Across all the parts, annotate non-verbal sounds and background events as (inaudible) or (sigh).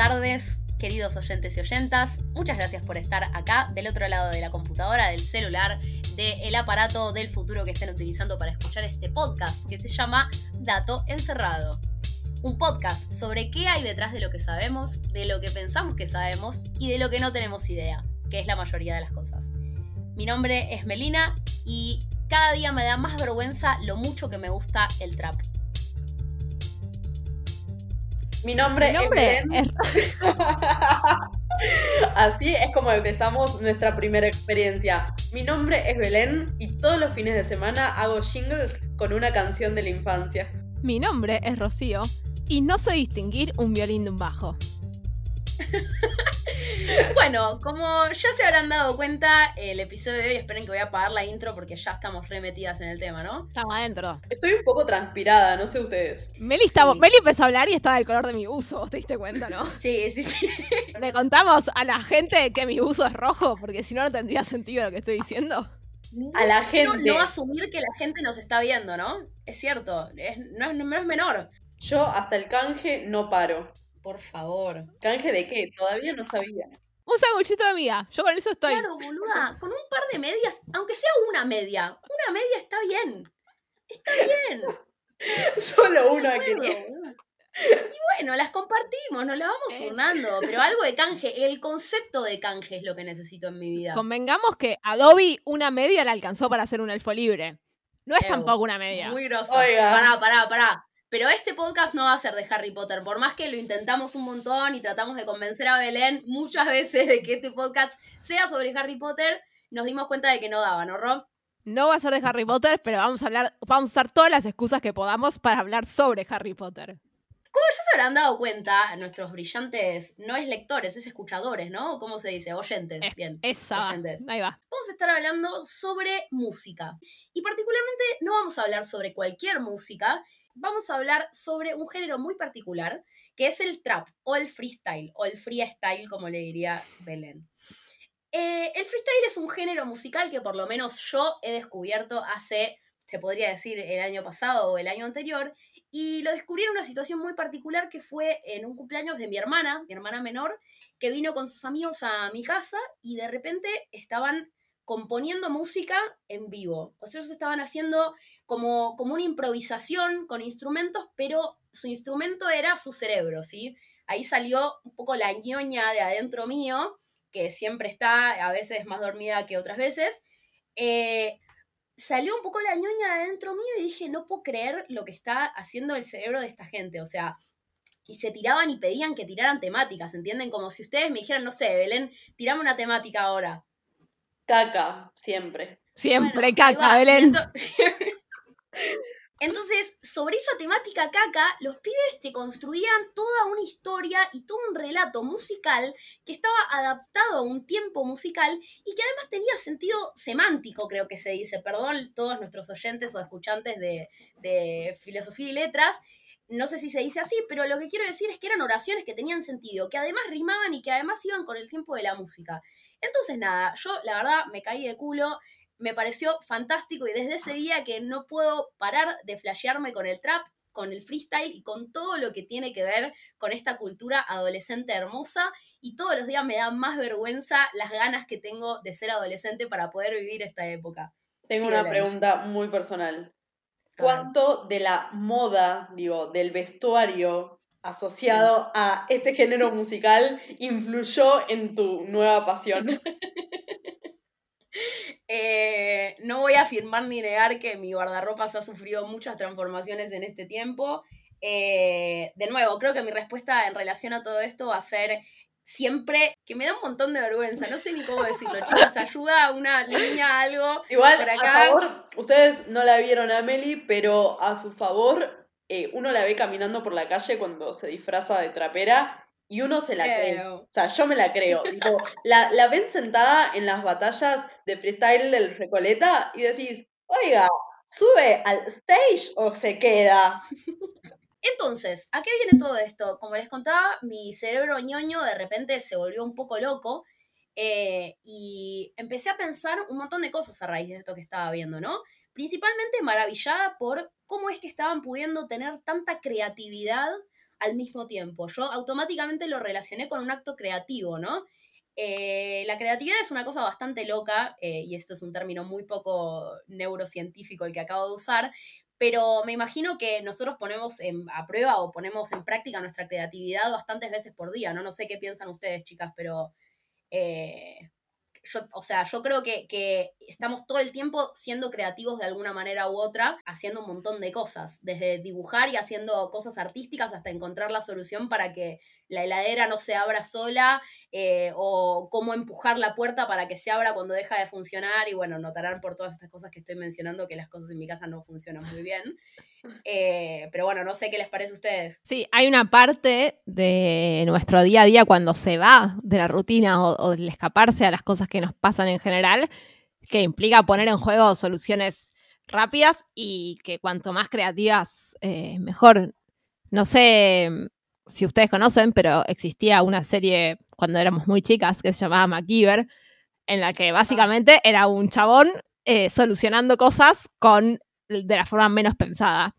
tardes, queridos oyentes y oyentas. Muchas gracias por estar acá del otro lado de la computadora, del celular, del aparato del futuro que estén utilizando para escuchar este podcast que se llama Dato Encerrado. Un podcast sobre qué hay detrás de lo que sabemos, de lo que pensamos que sabemos y de lo que no tenemos idea, que es la mayoría de las cosas. Mi nombre es Melina y cada día me da más vergüenza lo mucho que me gusta el trap. Mi nombre, es, Belén. (laughs) Así es como empezamos nuestra primera experiencia. Mi nombre es Belén y todos los fines de semana hago jingles con una canción de la infancia. Mi nombre es Rocío y no sé distinguir un violín de un bajo. (laughs) (laughs) bueno, como ya se habrán dado cuenta, el episodio de hoy, esperen que voy a apagar la intro porque ya estamos remetidas en el tema, ¿no? Estamos adentro. Estoy un poco transpirada, no sé ustedes. Meli, empezó a hablar y estaba del color de mi uso, ¿te diste cuenta, no? (laughs) Sí, sí, sí. ¿Le contamos a la gente que mi uso es rojo? Porque si no, no tendría sentido lo que estoy diciendo. A la gente. No, asumir que la gente nos está viendo, ¿no? Es cierto, no, no es menor. Yo hasta el canje no paro. Por favor. ¿Canje de qué? Todavía no sabía. Un sanguchito de amiga. Yo con eso estoy. Claro, boluda. Con un par de medias, aunque sea una media. Una media está bien. Está bien. (laughs) Solo una quería. Y bueno, las compartimos, nos las vamos eh. turnando, pero algo de canje, el concepto de canje es lo que necesito en mi vida. Convengamos que Adobe una media la alcanzó para hacer un elfo libre. No es tampoco una media. Muy grosa. Pará, pará, pará. Pero este podcast no va a ser de Harry Potter, por más que lo intentamos un montón y tratamos de convencer a Belén muchas (laughs) veces de que este podcast sea sobre Harry Potter, nos dimos cuenta de que no daba, ¿no, Rob? No va a ser de Harry Potter, pero vamos a hablar, vamos a usar todas las excusas que podamos para hablar sobre Harry Potter. Como ya se habrán dado cuenta, nuestros brillantes no es lectores, es escuchadores, ¿no? ¿Cómo se dice? Oyentes, bien. Esa. Oyentes. Ahí va. Vamos a estar hablando sobre música. Y particularmente no vamos a hablar sobre cualquier música, vamos a hablar sobre un género muy particular, que es el trap o el freestyle, o el freestyle, como le diría Belén. Eh, el freestyle es un género musical que por lo menos yo he descubierto hace, se podría decir, el año pasado o el año anterior, y lo descubrí en una situación muy particular que fue en un cumpleaños de mi hermana, mi hermana menor, que vino con sus amigos a mi casa y de repente estaban componiendo música en vivo. O sea, ellos estaban haciendo como, como una improvisación con instrumentos, pero su instrumento era su cerebro, ¿sí? Ahí salió un poco la ñoña de adentro mío, que siempre está, a veces más dormida que otras veces. Eh, salió un poco la ñoña de adentro mío y dije, no puedo creer lo que está haciendo el cerebro de esta gente. O sea, y se tiraban y pedían que tiraran temáticas, ¿entienden? Como si ustedes me dijeran, no sé, Belén, tirame una temática ahora. Caca, siempre. Siempre caca, Belén. (laughs) Entonces, sobre esa temática caca, los pibes te construían toda una historia y todo un relato musical que estaba adaptado a un tiempo musical y que además tenía sentido semántico, creo que se dice. Perdón todos nuestros oyentes o escuchantes de, de filosofía y letras. No sé si se dice así, pero lo que quiero decir es que eran oraciones que tenían sentido, que además rimaban y que además iban con el tiempo de la música. Entonces, nada, yo la verdad me caí de culo me pareció fantástico y desde ese día que no puedo parar de flashearme con el trap, con el freestyle y con todo lo que tiene que ver con esta cultura adolescente hermosa y todos los días me da más vergüenza las ganas que tengo de ser adolescente para poder vivir esta época. Tengo una pregunta muy personal. ¿Cuánto de la moda, digo, del vestuario asociado a este género musical influyó en tu nueva pasión? Eh, (laughs) (laughs) no voy a afirmar ni negar que mi guardarropas ha sufrido muchas transformaciones en este tiempo. Eh, de nuevo, creo que mi respuesta en relación a todo esto va a ser siempre que me da un montón de vergüenza. No sé ni cómo decirlo, (laughs) chicas. Ayuda a una niña, algo. Igual, por acá. a favor, ustedes no la vieron a Meli, pero a su favor, eh, uno la ve caminando por la calle cuando se disfraza de trapera y uno se la cree. O sea, yo me la creo. (laughs) la, la ven sentada en las batallas de freestyle del Recoleta y decís, oiga, ¿sube al stage o se queda? (laughs) Entonces, ¿a qué viene todo esto? Como les contaba, mi cerebro ñoño de repente se volvió un poco loco eh, y empecé a pensar un montón de cosas a raíz de esto que estaba viendo, ¿no? Principalmente maravillada por cómo es que estaban pudiendo tener tanta creatividad al mismo tiempo. Yo automáticamente lo relacioné con un acto creativo, ¿no? Eh, la creatividad es una cosa bastante loca, eh, y esto es un término muy poco neurocientífico el que acabo de usar, pero me imagino que nosotros ponemos a prueba o ponemos en práctica nuestra creatividad bastantes veces por día, ¿no? No sé qué piensan ustedes, chicas, pero eh, yo, o sea, yo creo que, que, estamos todo el tiempo siendo creativos de alguna manera u otra, haciendo un montón de cosas, desde dibujar y haciendo cosas artísticas hasta encontrar la solución para que la heladera no se abra sola eh, o cómo empujar la puerta para que se abra cuando deja de funcionar y bueno, notarán por todas estas cosas que estoy mencionando que las cosas en mi casa no funcionan muy bien. Eh, pero bueno, no sé qué les parece a ustedes. Sí, hay una parte de nuestro día a día cuando se va de la rutina o, el escaparse a las cosas que nos pasan en general, que implica poner en juego soluciones rápidas y que cuanto más creativas, eh, mejor. No sé si ustedes conocen, pero existía una serie cuando éramos muy chicas que se llamaba MacGyver, en la que básicamente era un chabón eh, solucionando cosas con de la forma menos pensada.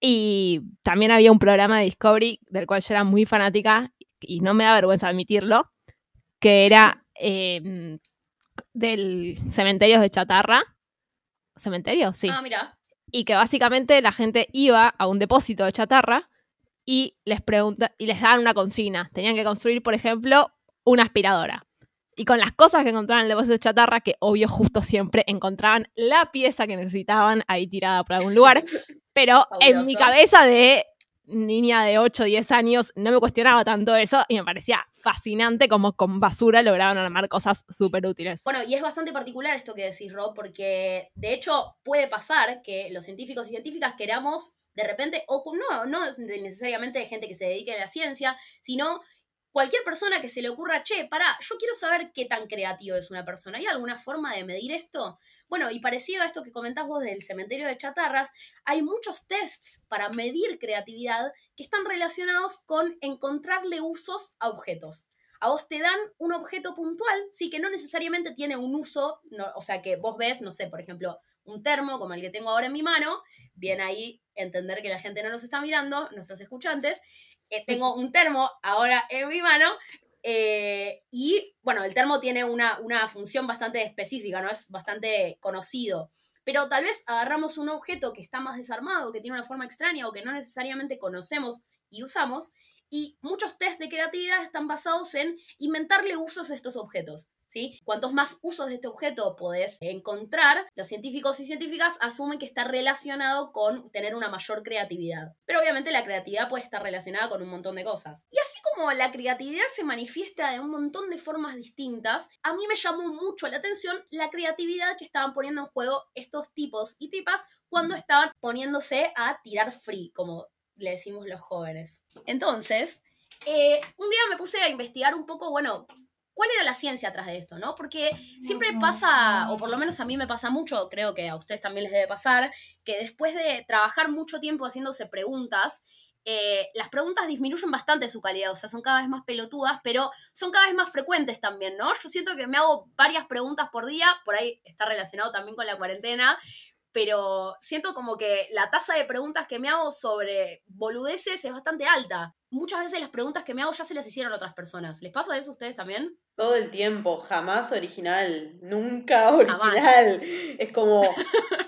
Y también había un programa de Discovery del cual yo era muy fanática y no me da vergüenza admitirlo, que era em, del cementerio de chatarra. ¿Cementerio? Sí. Ah, mira. Y que básicamente la gente iba a un depósito de chatarra y les pregunta y les daban una consigna. Tenían que construir, por ejemplo, una aspiradora. Y con las cosas que encontraban en el depósito de chatarra, que obvio justo siempre encontraban la pieza que necesitaban ahí tirada por algún lugar. (laughs) Pero en mi cabeza de niña de 8 o 10 años no me cuestionaba tanto eso y me parecía fascinante como con basura lograban armar cosas súper útiles. Bueno, y es bastante particular esto que decís, Rob, porque de hecho puede pasar que los científicos y científicas queramos de repente, o no, no necesariamente de gente que se dedique a la ciencia, sino cualquier persona que se le ocurra, che, pará, yo quiero saber qué tan creativo es una persona. ¿Hay alguna forma de medir esto? Bueno, y parecido a esto que comentás vos del cementerio de chatarras, hay muchos tests para medir creatividad que están relacionados con encontrarle usos a objetos. A vos te dan un objeto puntual, sí, que no necesariamente tiene un uso, o sea, que vos ves, no sé, por ejemplo, un termo como el que tengo ahora en mi mano, bien ahí entender que la gente no nos está mirando, nuestros escuchantes, eh, tengo un termo ahora en mi mano eh, y bueno, el termo tiene una, una, función bastante específica, ¿no? Es bastante conocido. Pero tal vez agarramos un objeto que está más desarmado, que tiene una forma extraña o que no necesariamente conocemos y usamos, y muchos test de creatividad están basados en inventarle usos a estos objetos. ¿Sí? Cuantos más usos de este objeto podés encontrar, los científicos y científicas asumen que está relacionado con tener una mayor creatividad. Pero obviamente la creatividad puede estar relacionada con un montón de cosas. Y así como la creatividad se manifiesta de un montón de formas distintas, a mí me llamó mucho la atención la creatividad que estaban poniendo en juego estos tipos y tipas cuando estaban poniéndose a tirar free, como le decimos los jóvenes. Entonces, eh, un día me puse a investigar un poco, bueno, cuál era la ciencia atrás de esto, ¿no? Porque siempre pasa, o por lo menos a mí me pasa mucho, creo que a ustedes también les debe pasar, que después de trabajar mucho tiempo haciéndose preguntas, eh, las preguntas disminuyen bastante su calidad, o sea, son cada vez más pelotudas, pero son cada vez más frecuentes también, ¿no? Yo siento que me hago varias preguntas por día, por ahí está relacionado también con la cuarentena, pero siento como que la tasa de preguntas que me hago sobre boludeces es bastante alta. Muchas veces las preguntas que me hago ya se las hicieron otras personas. ¿Les pasa eso a ustedes también? Todo el tiempo, jamás original, nunca original. Es como,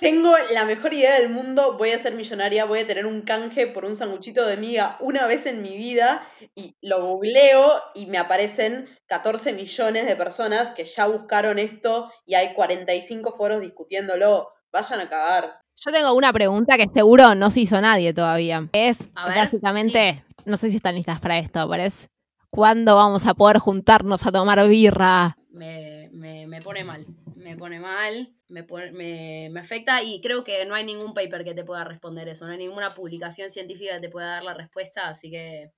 tengo la mejor idea del mundo, voy a ser millonaria, voy a tener un canje por un sanguchito de miga una vez en mi vida y lo googleo y me aparecen 14 millones de personas que ya buscaron esto y hay 45 foros discutiéndolo vayan a cagar. Yo tengo una pregunta que seguro no se hizo nadie todavía. Es básicamente, no sé si están listas para esto, pero es ¿cuándo vamos a poder juntarnos a tomar birra? Me, pone mal, me pone mal, me, me, me, afecta y creo que no hay ningún paper que te pueda responder eso, no hay ninguna publicación científica que te pueda dar la respuesta, así que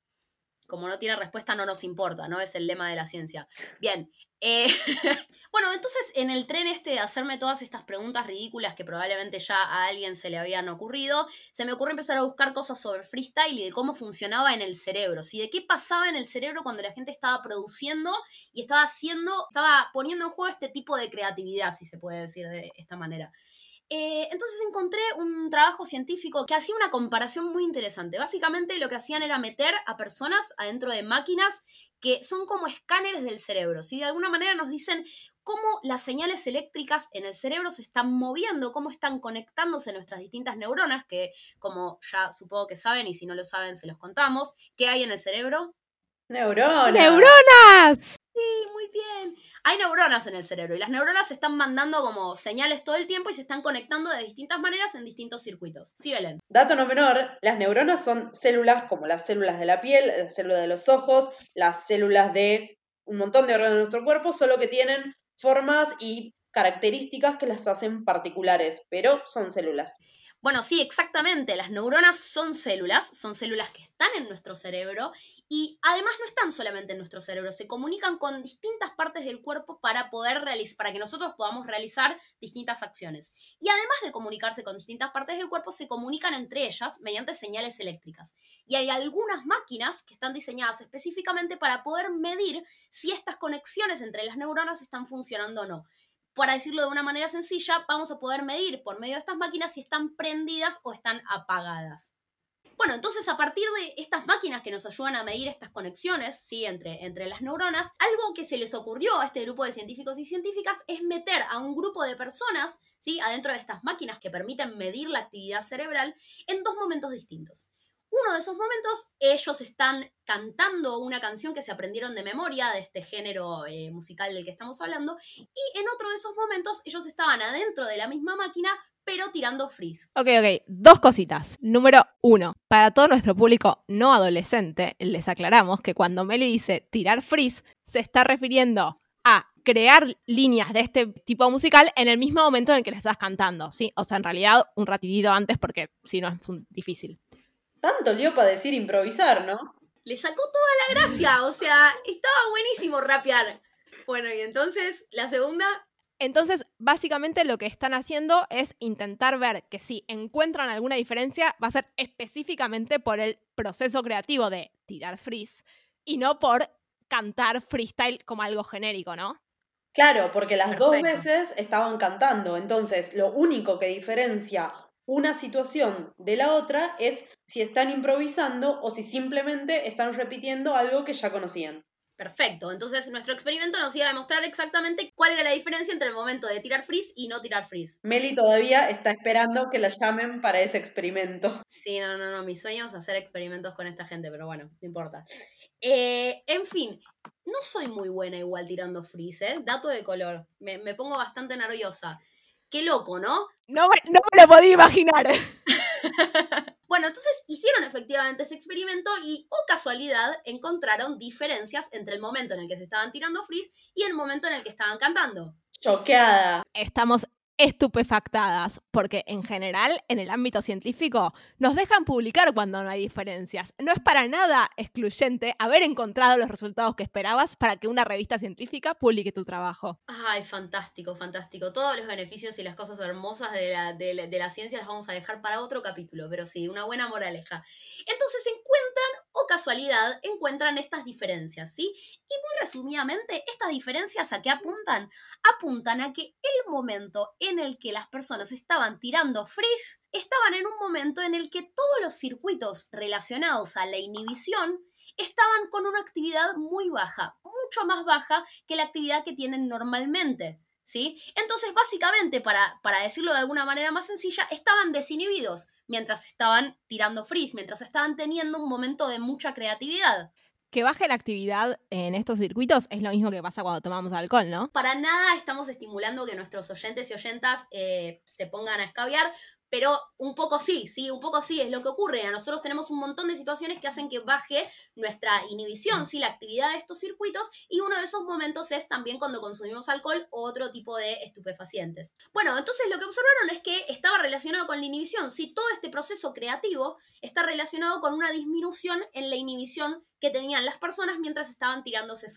como no tiene respuesta no nos importa, ¿no? Es el lema de la ciencia. Bien, eh, (laughs) bueno, entonces en el tren este de hacerme todas estas preguntas ridículas que probablemente ya a alguien se le habían ocurrido, se me ocurre empezar a buscar cosas sobre freestyle y de cómo funcionaba en el cerebro, ¿sí? De qué pasaba en el cerebro cuando la gente estaba produciendo y estaba haciendo, estaba poniendo en juego este tipo de creatividad, si se puede decir de esta manera. Eh, entonces encontré un trabajo científico que hacía una comparación muy interesante. Básicamente lo que hacían era meter a personas adentro de máquinas que son como escáneres del cerebro. Si De alguna manera nos dicen cómo las señales eléctricas en el cerebro se están moviendo, cómo están conectándose nuestras distintas neuronas, que como ya supongo que saben y si no lo saben se los contamos, ¿qué hay en el cerebro? Neuronas. ¡Neuronas! Sí, muy bien. Hay neuronas en el cerebro y las neuronas se están mandando como señales todo el tiempo y se están conectando de distintas maneras en distintos circuitos. Sí, Belén. Dato no menor, las neuronas son células como las células de la piel, las células de los ojos, las células de un montón de órganos de nuestro cuerpo, solo que tienen formas y características que las hacen particulares, pero son células. Bueno, sí, exactamente. Las neuronas son células, son células que están en nuestro cerebro y además no están solamente en nuestro cerebro, se comunican con distintas partes del cuerpo para poder realizar, para que nosotros podamos realizar distintas acciones. Y además de comunicarse con distintas partes del cuerpo, se comunican entre ellas mediante señales eléctricas. Y hay algunas máquinas que están diseñadas específicamente para poder medir si estas conexiones entre las neuronas están funcionando o no. Para decirlo de una manera sencilla, vamos a poder medir por medio de estas máquinas si están prendidas o están apagadas. Bueno, entonces a partir de estas máquinas que nos ayudan a medir estas conexiones ¿sí? entre, entre las neuronas, algo que se les ocurrió a este grupo de científicos y científicas es meter a un grupo de personas ¿sí? adentro de estas máquinas que permiten medir la actividad cerebral en dos momentos distintos. Uno de esos momentos, ellos están cantando una canción que se aprendieron de memoria de este género eh, musical del que estamos hablando, y en otro de esos momentos, ellos estaban adentro de la misma máquina pero tirando freeze. Ok, ok. Dos cositas. Número uno, para todo nuestro público no adolescente, les aclaramos que cuando Meli dice tirar freeze, se está refiriendo a crear líneas de este tipo musical en el mismo momento en el que le estás cantando, ¿sí? O sea, en realidad un ratitito antes porque si no es difícil. Tanto lío para decir improvisar, ¿no? Le sacó toda la gracia, o sea, estaba buenísimo rapear. Bueno, y entonces la segunda entonces, básicamente lo que están haciendo es intentar ver que si encuentran alguna diferencia, va a ser específicamente por el proceso creativo de tirar freeze y no por cantar freestyle como algo genérico, ¿no? Claro, porque las dos veces estaban cantando, entonces lo único que diferencia una situación de la otra es si están improvisando o si simplemente están repitiendo algo que ya conocían. Perfecto. Entonces, nuestro experimento nos iba a demostrar exactamente cuál era la diferencia entre el momento de tirar freeze y no tirar freeze. Meli todavía está esperando que la llamen para ese experimento. Sí, no, no, no. Mi sueño es hacer experimentos con esta gente, pero bueno, no importa. Eh, en fin, no soy muy buena igual tirando freeze, ¿eh? Dato de color. Me, pongo bastante nerviosa. Qué loco, ¿no? No me, no me lo podía imaginar. (laughs) (laughs) Bueno, entonces hicieron efectivamente ese experimento y, o oh casualidad, encontraron diferencias entre el momento en el que se estaban tirando freeze y el momento en el que estaban cantando. Choqueada. Estamos estupefactadas, porque en general, en el ámbito científico, nos dejan publicar cuando no hay diferencias. No es para nada excluyente haber encontrado los resultados que esperabas para que una revista científica publique tu trabajo. Ay, fantástico, fantástico. Todos los beneficios y las cosas hermosas de la, ciencia las vamos a dejar para otro capítulo, pero sí, una buena moraleja. Entonces encuentran, o casualidad, encuentran estas diferencias, ¿sí? Y muy resumidamente, estas diferencias a qué apuntan? Apuntan a que el momento en el que las personas estaban tirando freeze, estaban en un momento en el que todos los circuitos relacionados a la inhibición estaban con una actividad muy baja, mucho más baja que la actividad que tienen normalmente. ¿Sí? Entonces, básicamente, para, para decirlo de alguna manera más sencilla, estaban desinhibidos mientras estaban tirando freeze, mientras estaban teniendo un momento de mucha creatividad que baje la actividad en estos circuitos es lo mismo que pasa cuando tomamos alcohol, ¿no? Para nada estamos estimulando que nuestros oyentes y oyentas eh, se pongan a escabiar, pero un poco sí, sí, un poco sí, es lo que ocurre. A nosotros tenemos un montón de situaciones que hacen que baje nuestra inhibición, sí, la actividad de estos circuitos, y uno de esos momentos es también cuando consumimos alcohol o otro tipo de estupefacientes. Bueno, entonces lo que observaron es que estaba relacionado con la inhibición, sí, todo este proceso creativo está relacionado con una disminución en la inhibición que tenían las personas mientras estaban tirándose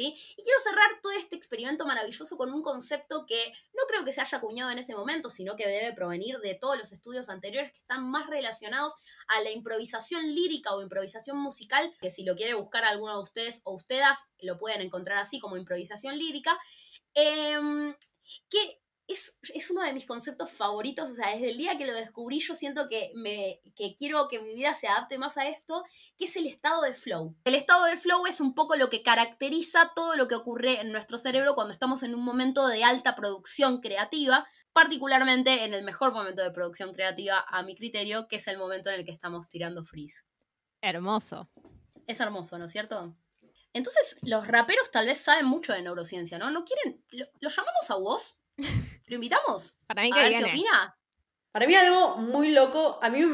Y quiero cerrar todo este experimento maravilloso con un concepto que no creo que se haya acuñado en ese momento, sino que debe provenir de todos los estudios anteriores que están más relacionados a la improvisación lírica o improvisación musical, que si lo quiere buscar alguno de ustedes o ustedes, lo pueden encontrar así como improvisación lírica, em, que es, uno de mis conceptos favoritos, o sea, desde el día que lo descubrí yo siento que, me, que quiero que mi vida se adapte más a esto, que es el estado de flow. El estado de flow es un poco lo que caracteriza todo lo que ocurre en nuestro cerebro cuando estamos en un momento de alta producción creativa, particularmente en el mejor momento de producción creativa a mi criterio, que es el momento en el que estamos tirando freeze. Hermoso. Es hermoso, ¿no es cierto? Entonces, los raperos tal vez saben mucho de neurociencia, ¿no? ¿No quieren? ¿Lo, llamamos a vos? ¿Lo invitamos? Para mí a ver qué opina. Para mí algo muy loco, a mí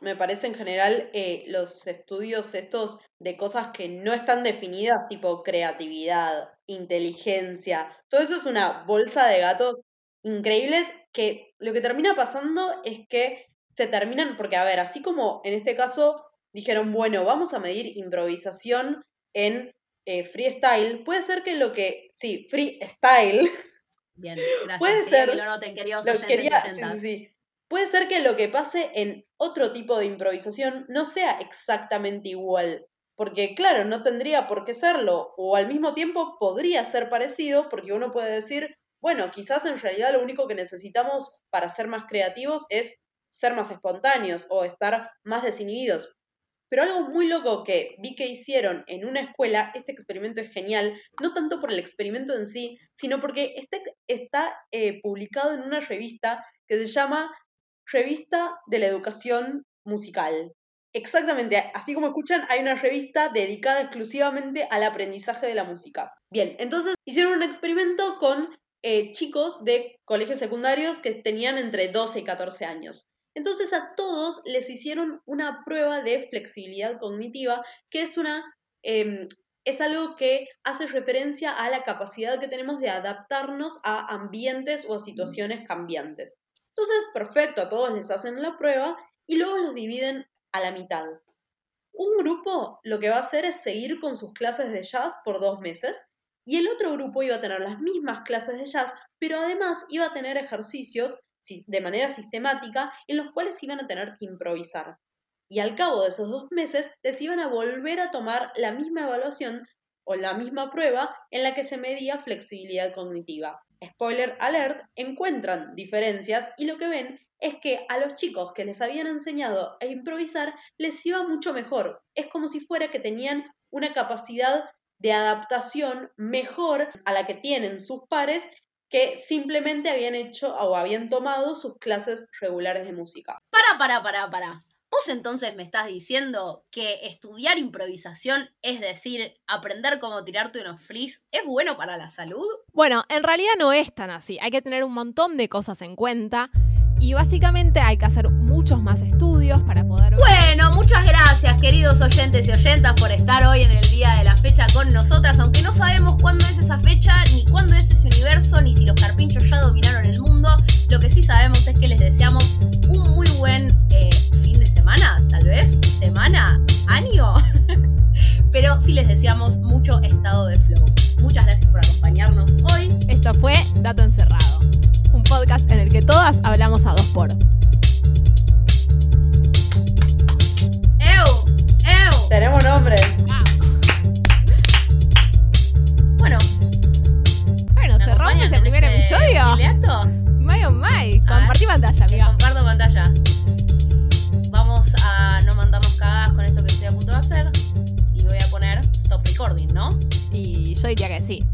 me parece en general eh, los estudios estos de cosas que no están definidas, tipo creatividad, inteligencia, todo eso es una bolsa de gatos increíbles que lo que termina pasando es que se terminan, porque a ver, así como en este caso dijeron, bueno, vamos a medir improvisación en eh, freestyle, puede ser que lo que, sí, freestyle. (laughs) Bien, gracias. Puede ser, que lo noten, queridos Puede ser que lo que pase en otro tipo de improvisación no sea exactamente igual. Porque claro, no tendría por qué serlo, o al mismo tiempo podría ser parecido, porque uno puede decir, bueno, quizás en realidad lo único que necesitamos para ser más creativos es ser más espontáneos o estar más desinhibidos. Pero algo muy loco que vi que hicieron en una escuela, este experimento es genial, no tanto por el experimento en sí, sino porque este está eh, publicado en una revista que se llama Revista de la Educación Musical. Exactamente, así como escuchan, hay una revista dedicada exclusivamente al aprendizaje de la música. Bien, entonces hicieron un experimento con eh, chicos de colegios secundarios que tenían entre 12 y 14 años. Entonces a todos les hicieron una prueba de flexibilidad cognitiva, que es una em, es algo que hace referencia a la capacidad que tenemos de adaptarnos a ambientes o a situaciones cambiantes. Entonces, perfecto, a todos les hacen la prueba y luego los dividen a la mitad. Un grupo lo que va a hacer es seguir con sus clases de jazz por dos meses y el otro grupo iba a tener las mismas clases de jazz, pero además iba a tener ejercicios de manera sistemática en los cuales iban a tener que improvisar. Y al cabo de esos dos meses les iban a volver a tomar la misma evaluación o la misma prueba en la que se medía flexibilidad cognitiva. Spoiler alert, encuentran diferencias y lo que ven es que a los chicos que les habían enseñado a improvisar les iba mucho mejor. Es como si fuera que tenían una capacidad de adaptación mejor a la que tienen sus pares que simplemente habían hecho o habían tomado sus clases regulares de música. Para, para, para, para. ¿Vos entonces me estás diciendo que estudiar improvisación, es decir, aprender cómo tirarte unos flis, es bueno para la salud? Bueno, en realidad no es tan así. Hay que tener un montón de cosas en cuenta y básicamente hay que hacer muchos más estudios para poder... Bueno, muchas gracias queridos oyentes y oyentas por estar hoy en el día de la fecha con nosotras, aunque no sabemos cuándo es esa fecha, ni cuándo es ese universo, ni si los carpinchos ya dominaron el mundo, lo que sí sabemos es que les deseamos un muy buen eh, fin de semana, tal vez, semana, año, (laughs) pero sí les deseamos mucho estado de flow. Muchas gracias por acompañarnos hoy. Esto fue Dato un podcast en el que todas hablamos a dos por. ¡Ew! Tenemos nombre. Bueno. Bueno, cerramos el primer este episodio. My oh my. Compartí pantalla, amiga. Comparto pantalla. Vamos a no mandarnos cagadas con esto que estoy a punto de hacer. Y voy a poner stop recording, ¿no? Y yo diría que sí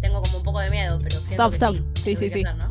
tengo como un poco de miedo, pero siento stop, que stop. Sí, sí, sí. ¿no?